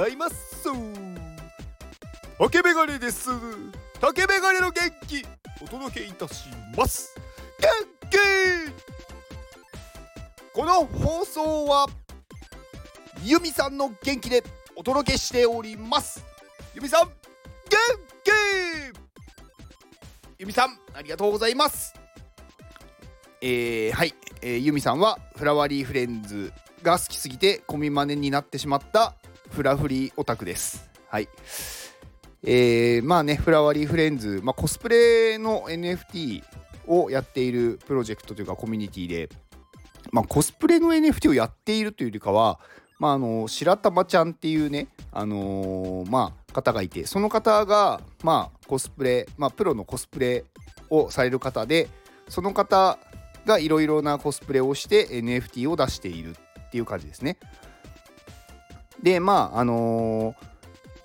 ざいます。竹メガネです。竹メガネの元気お届けいたします。元気!この放送はユミさんの元気でお届けしております。ユミさん元気!ユミさんありがとうございます。えー、はい、えー、ユミさんはフラワーリーフレンズが好きすぎてコミマネになってしまったフラフリーオタクですはいえー、まあねフラワリーフレンズ、まあ、コスプレの NFT をやっているプロジェクトというかコミュニティでまあ、コスプレの NFT をやっているというよりかは、まあ、あの白玉ちゃんっていうね、あのー、まあ、方がいてその方が、まあ、コスプレ、まあ、プロのコスプレをされる方でその方がいろいろなコスプレをして NFT を出しているっていう感じですね。でまああのー、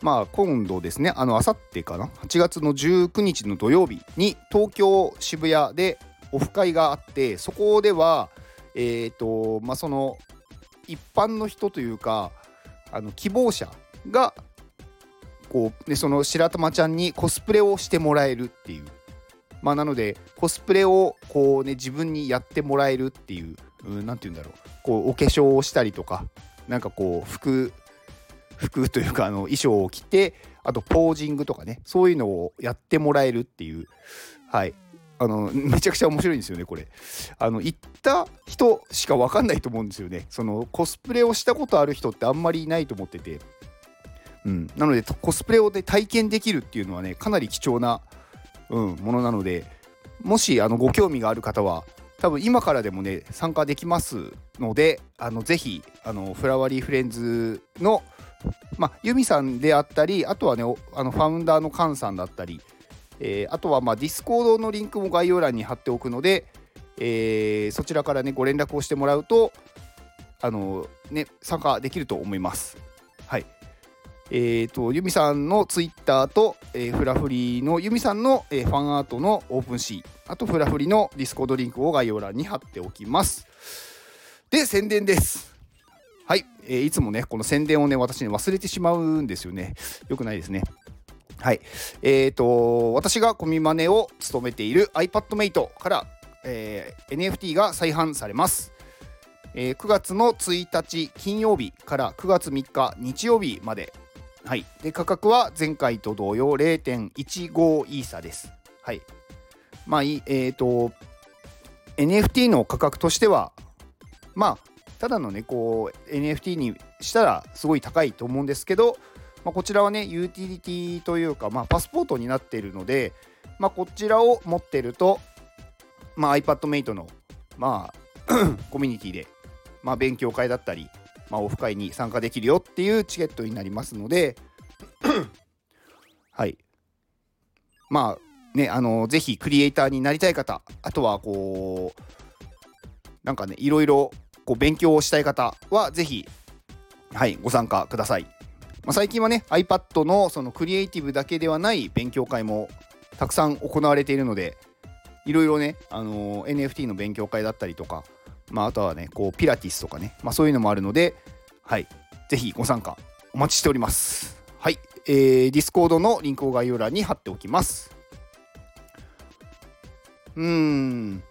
まあ今度ですねあのあさってかな？8月の19日の土曜日に東京渋谷でオフ会があってそこではえっ、ー、とまあその一般の人というかあの希望者がこう、ね、その白玉ちゃんにコスプレをしてもらえるっていう。まあなのでコスプレをこうね自分にやってもらえるっていう何て言うんだろう。こうお化粧をしたりとかなんかこう服服というかあの衣装を着てあとポージングとかねそういうのをやってもらえるっていうはい。あのめちゃくちゃ面白いんですよねこれ。あの行った人しか分かんないと思うんですよね。そのコスプレをしたことある人ってあんまりいないと思ってて。うん。なのでコスプレをで体験できるっていうのはねかなり貴重な、うん、ものなのでもしあのご興味がある方は多分今からでもね参加できますのであのぜひあのフラワーリーフレンズのまあ、ユミさんであったりあとはねあの founder のカンさんだったりえー、あとはまあ Discord のリンクも概要欄に貼っておくので、えー、そちらからねご連絡をしてもらうとあのね参加できると思います。はい。えーと、ユミさんのツイッターと、えー、フラフリーのユミさんの、え、ファンアートの OpenSea あとフラフリの Discord リンクを概要欄に貼っておきます。で、宣伝です。え、いつもね、この宣伝をね、私ね、忘れてしまうんですよね。よくないですね。はい。えっ、ー、と、私がコミマネを務めている iPadMate から、えー、NFT が再販されます。えー、9月の1日金曜日から9月3日日曜日まで。はい。で、価格は前回と同様0.15イーサです。はい。まあ、えっ、ー、と、NFT の価格としては、まあ、ただのね、こう、NFT にしたらすごい高いと思うんですけど、まあ、こちらはねユーティリティというか、まあ、パスポートになっているので、まあ、こちらを持ってると、まあ、iPadMate の、まあ、コミュニティで、まあ、勉強会だったり、まあ、オフ会に参加できるよっていうチケットになりますので はい。まあねあのぜひクリエイターになりたい方あとはこうなんかねいろいろこう勉強をしたい方はぜひはいご参加ください。まあ、最近はね iPad のそのクリエイティブだけではない勉強会もたくさん行われているのでいろいろね、あのー、NFT の勉強会だったりとか、まあ、あとはねこうピラティスとかね、まあ、そういうのもあるのではいぜひご参加お待ちしております。はい、えー、Discord のリンクを概要欄に貼っておきます。うーん。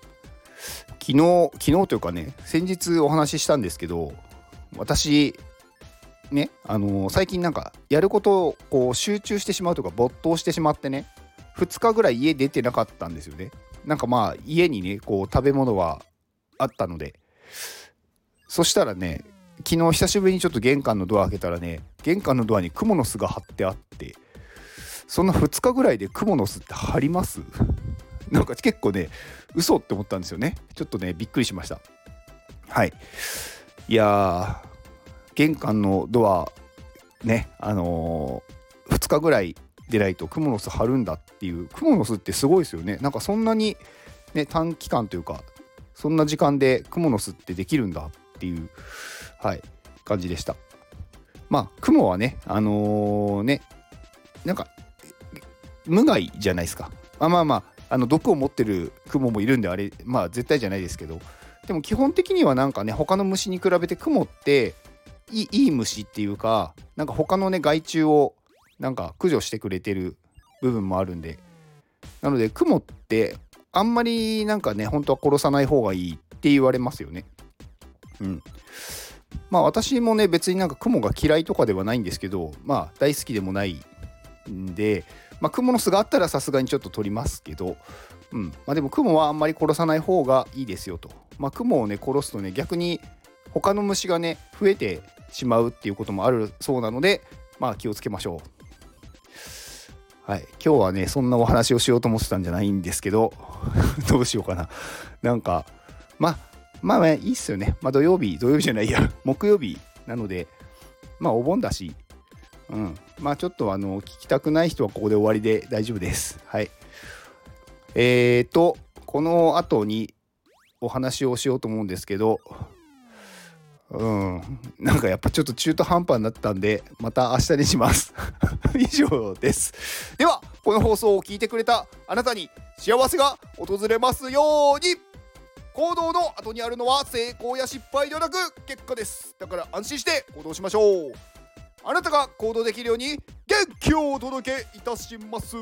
昨日昨日というかね先日お話ししたんですけど私ね、あのー、最近なんかやることをこう集中してしまうとか没頭してしまってね2日ぐらい家出てなかったんですよね。なんかまあ家にねこう食べ物はあったので。そしたらね昨日久しぶりにちょっと玄関のドア開けたらね玄関のドアにクモの巣が貼ってあってそんな2日ぐらいでクモの巣って貼ります？なんか結構ね嘘って思ったんですよね。ちょっとねびっくりしました。はい。いやー玄関のドアねあのー、2日ぐらいでないとクモの巣張るんだっていうクモの巣ってすごいですよね。なんかそんなに、ね、短期間というかそんな時間でクモの巣ってできるんだっていうはい感じでした。まあクモはねあのー、ねなんか無害じゃないですか。まあまあまああの毒を持ってるクモもいるんであれまあ絶対じゃないですけどでも基本的にはなんかね他の虫に比べてクモっていい虫っていうかなんか他のね害虫をなんか駆除してくれてる部分もあるんでなのでクモってあんまりなんかね本当は殺さない方がいいって言われますよね。うん。まあ私もね別になんかクモが嫌いとかではないんですけどまあ大好きでもないんでまあクモの巣があったらさすがにちょっと取りますけどうんまあ、でもクモはあんまり殺さない方がいいですよと。まあ、クモをね殺すとね逆に他の虫がね増えてしまうっていうこともあるそうなのでまあ気をつけましょう。はい、今日はねそんなお話をしようと思ってたんじゃないんですけど どうしようかな。なんかまあまあ、ね、いいっすよね。まあ土曜日土曜日じゃないや木曜日なのでまあお盆だしうん、まあちょっとあの聞きたくない人はここで終わりで大丈夫です。はい。えーと、この後にお話をしようと思うんですけど、うん、なんかやっぱちょっと中途半端になったんで、また明日にします。以上です。では、この放送を聞いてくれたあなたに幸せが訪れますように行動の後にあるのは成功や失敗ではなく結果です。だから安心して行動しましょう。あなたが行動できるように元気をお届けいたします。